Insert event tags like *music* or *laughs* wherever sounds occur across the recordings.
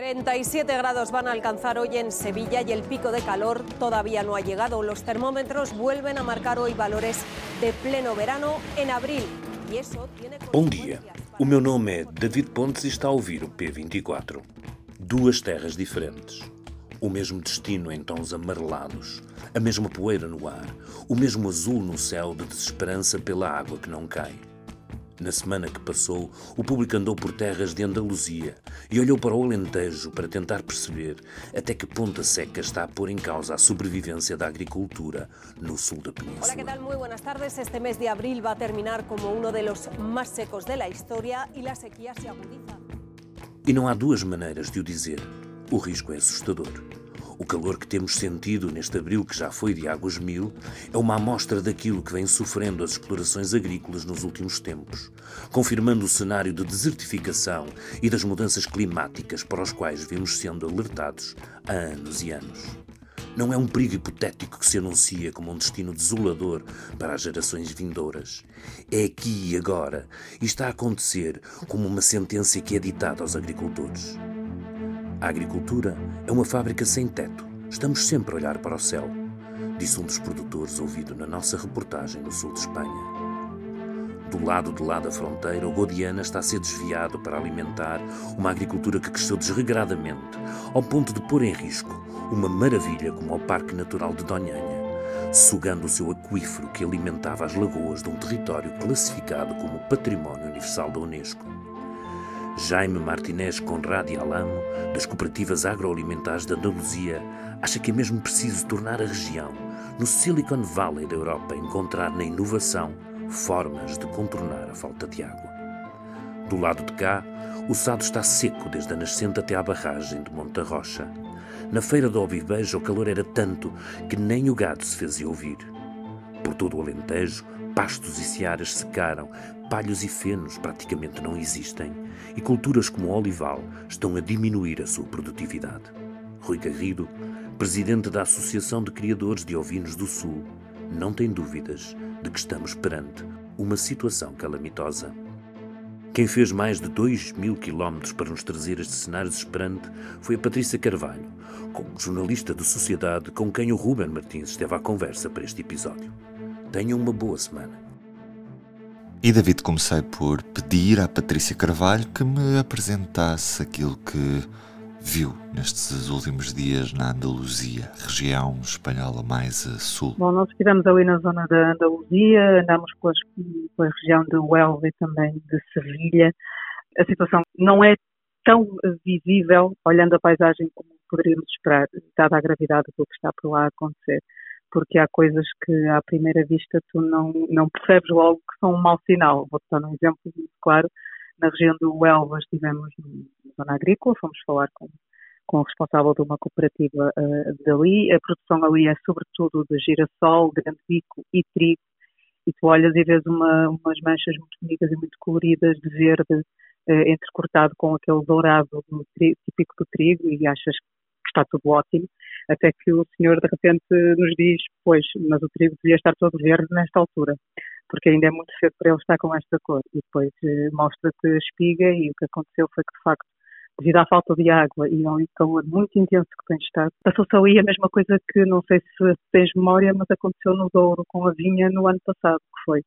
37 grados van a alcanzar hoy en Sevilla y el pico de calor todavía no ha llegado. Los termómetros vuelven a marcar hoy valores de pleno verano en abril. Y eso tiene Bom dia. O meu nome é David Pontes e está a ouvir o P24. Duas terras diferentes. O mesmo destino em tons amarelados, a mesma poeira no ar, o mesmo azul no céu de desesperança pela água que não cai. Na semana que passou, o público andou por terras de Andaluzia e olhou para o Alentejo para tentar perceber até que ponta seca está a pôr em causa a sobrevivência da agricultura no sul da península. Hola, ¿qué tal? Muy buenas tardes. Este mes de abril va a terminar como uno de los más secos de la historia y la sequía se agudiza. E não há duas maneiras de o dizer. O risco é assustador. O calor que temos sentido neste abril que já foi de águas mil é uma amostra daquilo que vem sofrendo as explorações agrícolas nos últimos tempos, confirmando o cenário de desertificação e das mudanças climáticas para os quais vimos sendo alertados há anos e anos. Não é um perigo hipotético que se anuncia como um destino desolador para as gerações vindouras. É aqui e agora e está a acontecer como uma sentença que é ditada aos agricultores. A agricultura é uma fábrica sem teto. Estamos sempre a olhar para o céu, disse um dos produtores ouvido na nossa reportagem no sul de Espanha. Do lado de lá da fronteira, o Godiana está a ser desviado para alimentar uma agricultura que cresceu desregradamente, ao ponto de pôr em risco uma maravilha como o Parque Natural de Donhanha, sugando o seu aquífero que alimentava as lagoas de um território classificado como Património Universal da Unesco. Jaime Martinez Conrad e Alamo, das cooperativas agroalimentares de Andaluzia, acha que é mesmo preciso tornar a região, no Silicon Valley da Europa, encontrar na inovação formas de contornar a falta de água. Do lado de cá, o Sado está seco desde a nascente até à barragem de Monta Rocha. Na feira do Ovivejo o calor era tanto que nem o gado se fazia ouvir. Por todo o Alentejo, pastos e searas secaram, palhos e fenos praticamente não existem, e culturas como o olival estão a diminuir a sua produtividade. Rui Garrido, presidente da Associação de Criadores de Ovinos do Sul, não tem dúvidas de que estamos perante uma situação calamitosa. Quem fez mais de 2 mil quilómetros para nos trazer este cenário desesperante foi a Patrícia Carvalho, como jornalista de sociedade com quem o Ruben Martins esteve à conversa para este episódio. Tenham uma boa semana. E David, comecei por pedir à Patrícia Carvalho que me apresentasse aquilo que viu nestes últimos dias na Andaluzia, região espanhola mais a sul? Bom, nós estivemos ali na zona da Andaluzia, andamos pela, pela região de Huelva e também de Sevilha. A situação não é tão visível, olhando a paisagem, como poderíamos esperar, dada a gravidade do que está por lá a acontecer. Porque há coisas que, à primeira vista, tu não, não percebes logo que são um mau sinal. Vou dar um exemplo muito claro na região do Huelva estivemos na zona agrícola, fomos falar com, com o responsável de uma cooperativa uh, dali. A produção ali é sobretudo de girassol, grande bico e trigo. E tu olhas e vês uma, umas manchas muito bonitas e muito coloridas de verde uh, entrecortado com aquele dourado típico do trigo e achas que está tudo ótimo. Até que o senhor de repente nos diz, pois, mas o trigo devia estar todo verde nesta altura porque ainda é muito cedo para ele estar com esta cor. E depois eh, mostra-te a espiga e o que aconteceu foi que, de facto, devido à falta de água e a um calor muito intenso que tem estado, passou-se ali a mesma coisa que, não sei se tens memória, mas aconteceu no Douro com a vinha no ano passado, que foi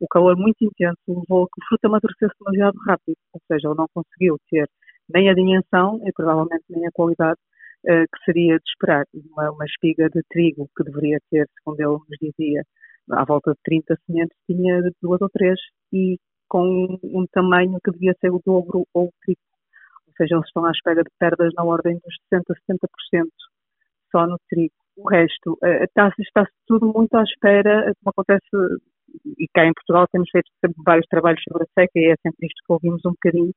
o calor muito intenso levou a que a fruta amadurecesse demasiado rápido, ou seja, ele não conseguiu ter nem a dimensão e provavelmente nem a qualidade que seria de esperar. Uma, uma espiga de trigo que deveria ter, segundo ele nos dizia, à volta de 30 sementes, tinha duas ou três e com um tamanho que devia ser o dobro ou o triplo. Ou seja, eles estão à espera de perdas na ordem dos 60% a 70% só no trigo. O resto, eh, está-se está tudo muito à espera, como acontece, e cá em Portugal temos feito vários trabalhos sobre a seca e é sempre isto que ouvimos um bocadinho.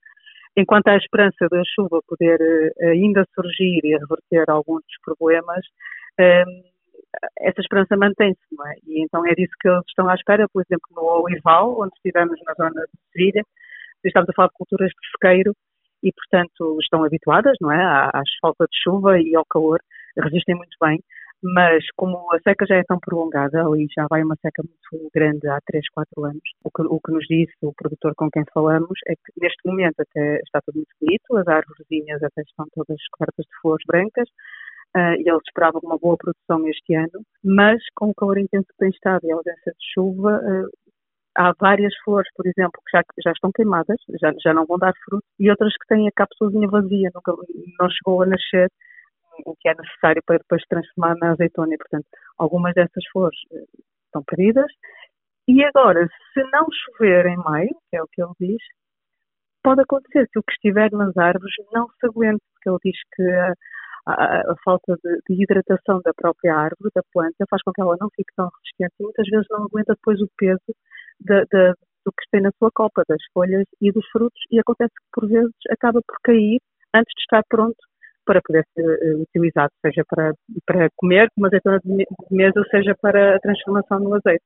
Enquanto há a esperança da chuva poder eh, ainda surgir e reverter alguns dos problemas, eh, essa esperança mantém-se, não é? E então é disso que eles estão à espera, por exemplo, no Olival, onde estivemos na zona de Sevilha, estamos a falar de culturas de sequeiro e, portanto, estão habituadas, não é? Às falta de chuva e ao calor, resistem muito bem, mas como a seca já é tão prolongada, ali já vai uma seca muito grande há 3, 4 anos, o que, o que nos disse o produtor com quem falamos é que neste momento até está tudo muito bonito, as árvorezinhas até estão todas cobertas de flores brancas, Uh, e eles esperavam uma boa produção este ano, mas com o calor intenso que tem estado e a ausência de chuva, uh, há várias flores, por exemplo, que já, já estão queimadas, já, já não vão dar fruto, e outras que têm a cápsulazinha vazia, nunca, não chegou a nascer, o que é necessário para depois transformar na azeitona. E, portanto, algumas dessas flores uh, estão perdidas. E agora, se não chover em maio, que é o que ele diz, pode acontecer que o que estiver nas árvores não se aguente, porque ele diz que a, a falta de, de, hidratação da própria árvore, da planta, faz com que ela não fique tão resistente e muitas vezes não aguenta depois o peso do que tem na sua copa, das folhas e dos frutos, e acontece que por vezes acaba por cair antes de estar pronto para poder ser uh, utilizado, seja para, para comer como azeitona de mesa, seja para a transformação no azeite.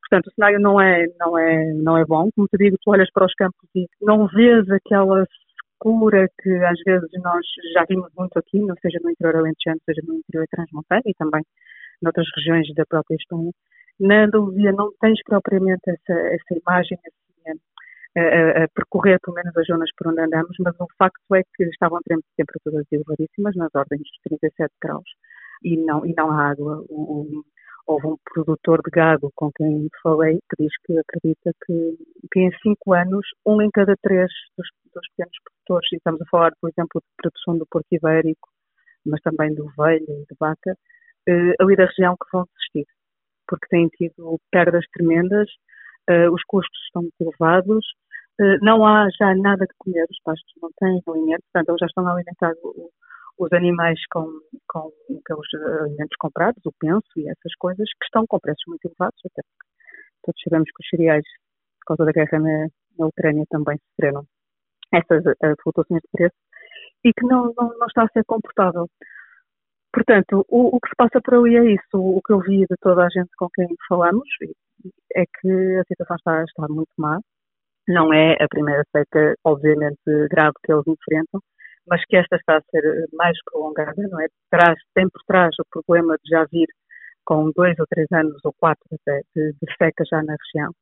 Portanto, o cenário não é, não é, não é bom. Como te digo, tu olhas para os campos e não vês aquela secura que às vezes nós já vimos muito aqui, não seja no interior alentejano, seja no interior transmontano e também noutras regiões da própria Espanha. Na Andaluzia não tens propriamente essa, essa imagem assim, a, percorrer pelo menos as zonas por onde andamos, mas o facto é que estavam temperaturas elevadíssimas, nas ordens dos 37 graus, e não, e não há água. Houve um produtor de gado com quem falei que diz que acredita que, que em cinco anos, um em cada três dos, dos pequenos produtores, e estamos a falar, por exemplo, de produção do porco ibérico, mas também de ovelha e de vaca, eh, ali da região que vão desistir, porque têm tido perdas tremendas, eh, os custos estão muito elevados, não há já nada de comer, os pastos não têm alimento, portanto, eles já estão a alimentar o, os animais com, com aqueles alimentos comprados, o penso e essas coisas, que estão com preços muito elevados, até porque todos sabemos que os cereais, por causa da guerra na, na Ucrânia, também sofreram essas uh, flutuações de preço e que não, não, não, está a ser comportável. Portanto, o, o, que se passa por ali é isso. O, o que eu vi de toda a gente com quem falamos é que a situação está, está muito má. Não é a primeira seca, obviamente, grave que eles enfrentam, mas que esta está a ser mais prolongada, não é? Traz, tem por trás o problema de já vir com dois ou três anos ou quatro até de, de seca já na região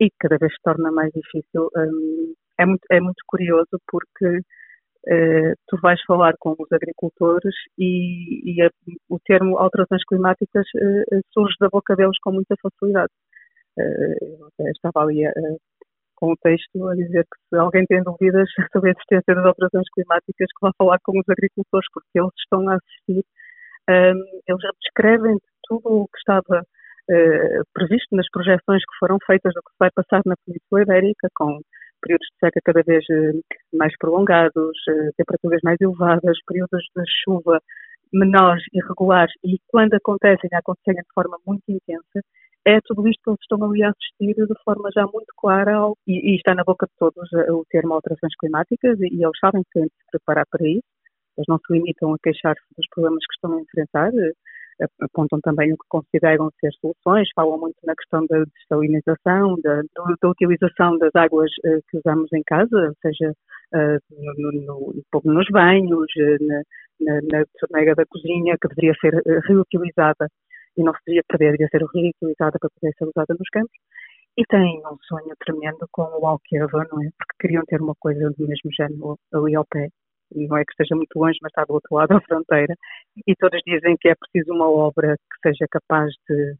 e cada vez se torna mais difícil. Um, é, muito, é muito curioso porque uh, tu vais falar com os agricultores e, e a, o termo alterações climáticas uh, surge da boca deles com muita facilidade. Uh, estava ali a, com o texto a dizer que se alguém tem dúvidas *laughs* sobre a existência das alterações climáticas, que vá falar com os agricultores, porque eles estão a assistir, um, eles descrevem tudo o que estava uh, previsto nas projeções que foram feitas do que vai passar na Península Ibérica, com períodos de seca cada vez uh, mais prolongados, uh, temperaturas mais elevadas, períodos de chuva menores, irregulares, e quando acontecem, acontecerem de forma muito intensa, é tudo isto que eles estão ali a assistir de forma já muito clara ao, e, e, está na boca de todos eh, o termo alterações climáticas e, e eles sabem que têm de se preparar para isso. Eles não se limitam a queixar-se dos problemas que estão a enfrentar, eh, apontam também o que consideram ser soluções, falam muito na questão da desalinização, da, da utilização das águas uh, que usamos em casa, seja no, no, no, nos banhos, na, na, na torneira da cozinha, que deveria ser reutilizada e não se devia perder, devia ser reutilizada para poder ser usada nos campos. E têm um sonho tremendo com o Alqueva, não é? Porque queriam ter uma coisa do mesmo género ali ao pé. E não é que esteja muito longe, mas está do outro lado *laughs* da fronteira. E todos dizem que é preciso uma obra que seja capaz de,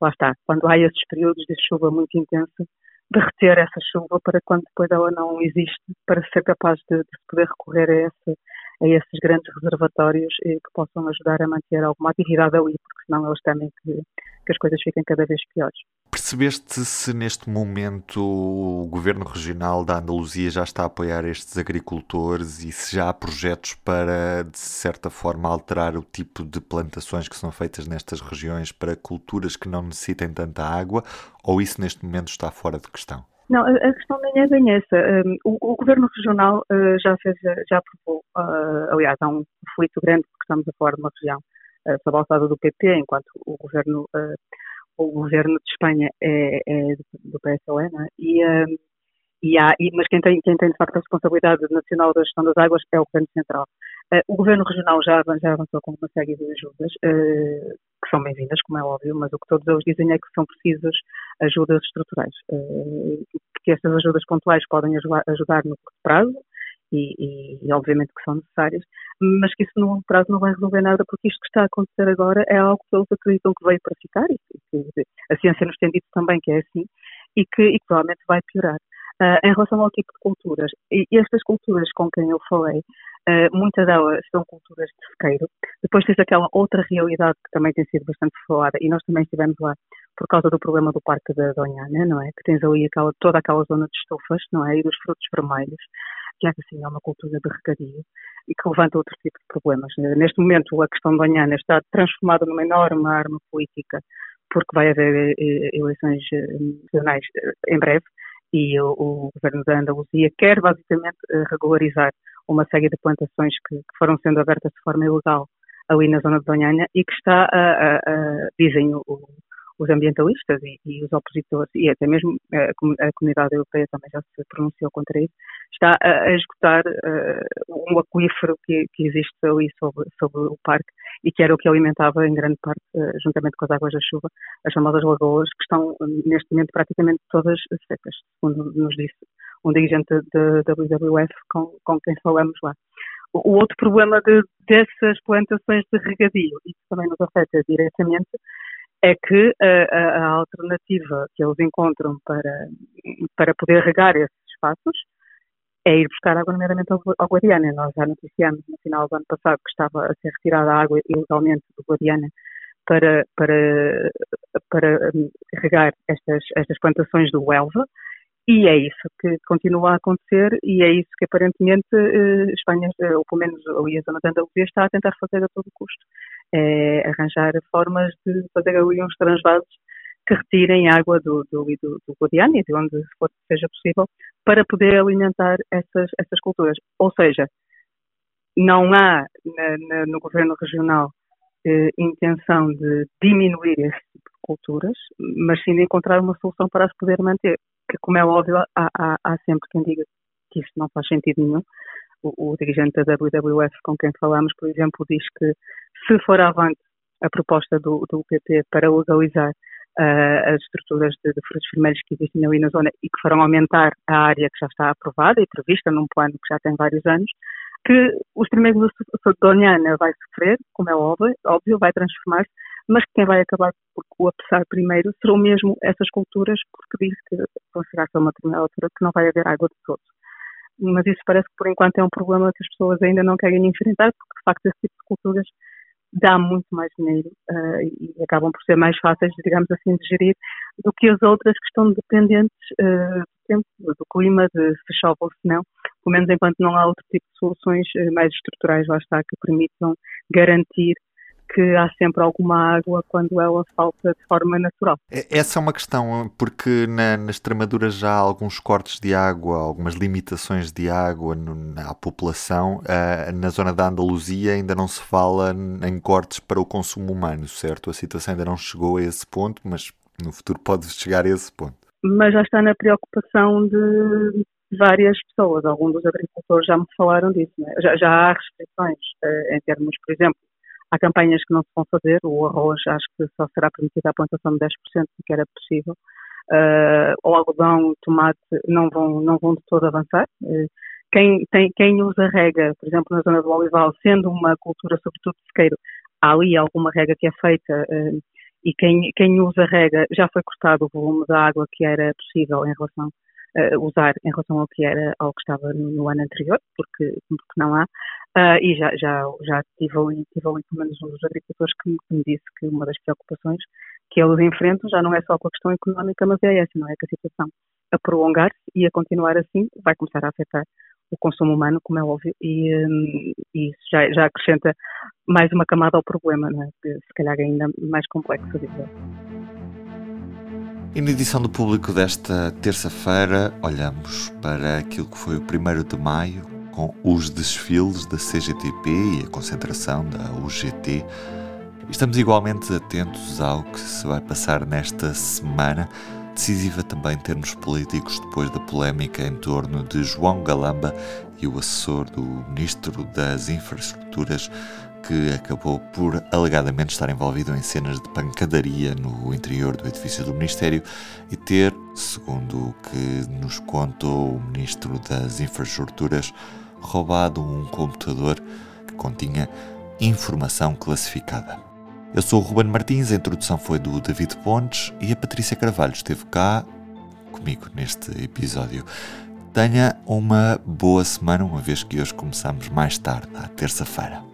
lá está, quando há esses períodos de chuva muito intensa, de reter essa chuva para quando depois ela não existe, para ser capaz de, de poder recorrer a esse a esses grandes reservatórios eh, que possam ajudar a manter alguma atividade ali, porque senão eles temem que, que as coisas fiquem cada vez piores. Percebeste se neste momento o Governo Regional da Andaluzia já está a apoiar estes agricultores e se já há projetos para, de certa forma, alterar o tipo de plantações que são feitas nestas regiões para culturas que não necessitem tanta água ou isso neste momento está fora de questão? Não, a questão nem é bem essa. Um, o, o, Governo Regional uh, já fez, já aprovou, uh, aliás, há um conflito grande porque estamos a falar de uma região uh, sob a alçada do PP, enquanto o Governo, o governo de Espanha é, é do PSOE, é? e, um, e há, e, mas quem tem, quem tem de facto a responsabilidade nacional da gestão das águas é o Governo Central. O Governo Regional já, já avançou com uma série de ajudas, que são bem-vindas, como é óbvio, mas o que todos eles dizem é que são precisas ajudas estruturais, porque estas ajudas pontuais podem ajudar no curto prazo, e, e, e, obviamente que são necessárias, mas que isso no longo prazo não vai resolver nada, porque isto que está a acontecer agora é algo que eles acreditam que veio para ficar, e que a ciência nos tem dito também que é assim, e que, e que provavelmente vai piorar. Uh, em relação ao tipo de culturas, e estas culturas com quem eu falei, uh, muitas delas são culturas de sequeiro. Depois tens aquela outra realidade que também tem sido bastante falada, e nós também estivemos lá por causa do problema do Parque da Donhana, não é? Que tens ali aquela, toda aquela zona de estufas, não é? E dos frutos vermelhos que assim é uma cultura de regadio e que levanta outro tipo de problemas. Neste momento, a questão da Anhana está transformada numa enorme arma política, porque vai haver eh, eh, eleições nacionais eh, em breve e o, o governo da Andaluzia quer basicamente regularizar uma série de plantações que, que foram sendo abertas de forma ilegal ali na zona de Donhanha e que está a, a, a dizem o, os ambientalistas e, e, os opositores, e até mesmo a, a, comunidade europeia também já se pronunciou contra isso, está a, a esgotar uh, um aquífero que, que, existe ali sobre, sobre o parque e que era o que alimentava em grande parte, uh, juntamente com as águas da chuva, as famosas lagoas, que estão neste momento praticamente todas secas, segundo nos disse um dirigente da WWF com, com quem falamos lá. O outro problema de, dessas plantações de regadio, que também nos afeta diretamente, é que a, a, alternativa que eles encontram para, para poder regar esses espaços é ir buscar água, nomeadamente ao, Guadiana. Nós já noticiamos no final do ano passado que estava a ser retirada a água ilegalmente do Guadiana para, para, para hum, regar estas, estas plantações do Elva, e é isso que continua a acontecer e é isso que aparentemente eh, Espanha, eh, ou pelo menos ali a zona de Andaluzia, está a tentar fazer a todo custo. É arranjar formas de fazer ali uns transvasos que retirem água do, do, do, do Guadiana e de onde for seja possível para poder alimentar essas, essas culturas. Ou seja, não há na, na, no governo regional eh, intenção de diminuir esse tipo de culturas, mas sim de encontrar uma solução para as poder manter que, como é óbvio, há, há, há sempre quem diga que isso não faz sentido nenhum. O, o, dirigente da WWF com quem falamos, por exemplo, diz que se for avante a proposta do, do PP para legalizar uh, as estruturas de, de, frutos vermelhos que existem ali na zona e que farão aumentar a área que já está aprovada e prevista num plano que já tem vários anos, que os primeiros de Doniana vai sofrer, como é óbvio, óbvio vai transformar-se mas quem vai acabar por colapsar primeiro serão mesmo essas culturas, porque diz que chegar a uma determinada altura que não vai haver água de todos. Mas isso parece que por enquanto é um problema que as pessoas ainda não querem enfrentar, porque de facto esse tipo de culturas dá muito mais dinheiro uh, e acabam por ser mais fáceis, digamos assim, de gerir do que as outras que estão dependentes uh, do tempo, do clima, de se chove ou se não, pelo menos enquanto não há outro tipo de soluções uh, mais estruturais, lá está, que permitam garantir que há sempre alguma água quando ela falta de forma natural. Essa é uma questão, porque na, na Extremadura já há alguns cortes de água, algumas limitações de água no, à população. Uh, na zona da Andaluzia ainda não se fala em cortes para o consumo humano, certo? A situação ainda não chegou a esse ponto, mas no futuro pode chegar a esse ponto. Mas já está na preocupação de várias pessoas. Alguns dos agricultores já me falaram disso. Né? Já, já, há restrições uh, em termos, por exemplo, Há campanhas que não se vão fazer, o arroz acho que só será permitida a plantação de 10% do que era possível. Uh, o algodão, o tomate não vão, não vão de todo avançar. Uh, quem, tem, quem usa rega, por exemplo, na zona do olival, sendo uma cultura sobretudo sequeiro, há ali alguma rega que é feita uh, e quem, quem usa rega já foi cortado o volume da água que era possível em relação usar em relação ao que era ao que estava no, no ano anterior, porque, porque não há. Uh, e já, já, já tive ali, tive ali pelo menos um dos agricultores que me, que me disse que uma das preocupações que eles enfrentam já não é só com a questão económica, mas é essa, não é? Que a situação a prolongar-se e a continuar assim vai começar a afetar o consumo humano, como é óbvio, e, um, e isso já, já acrescenta mais uma camada ao problema, é? Se calhar ainda mais complexo dizer. E na edição do público desta terça-feira, olhamos para aquilo que foi o 1 de maio, com os desfiles da CGTP e a concentração da UGT. Estamos igualmente atentos ao que se vai passar nesta semana decisiva também em termos políticos depois da polémica em torno de João Galamba e o assessor do Ministro das Infraestruturas que acabou por alegadamente estar envolvido em cenas de pancadaria no interior do edifício do Ministério e ter, segundo o que nos contou o Ministro das Infraestruturas, roubado um computador que continha informação classificada. Eu sou o Ruben Martins, a introdução foi do David Pontes e a Patrícia Carvalho esteve cá comigo neste episódio. Tenha uma boa semana, uma vez que hoje começamos mais tarde, à terça-feira.